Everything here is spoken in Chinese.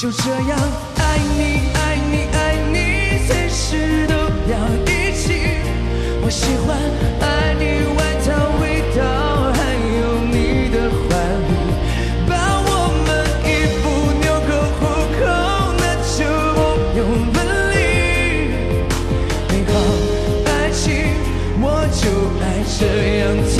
就这样爱你爱你爱你随时都要一起。我喜欢爱你外套味道还有你的怀里把我们衣服纽扣虎扣那就不用分离美好爱情我就爱这样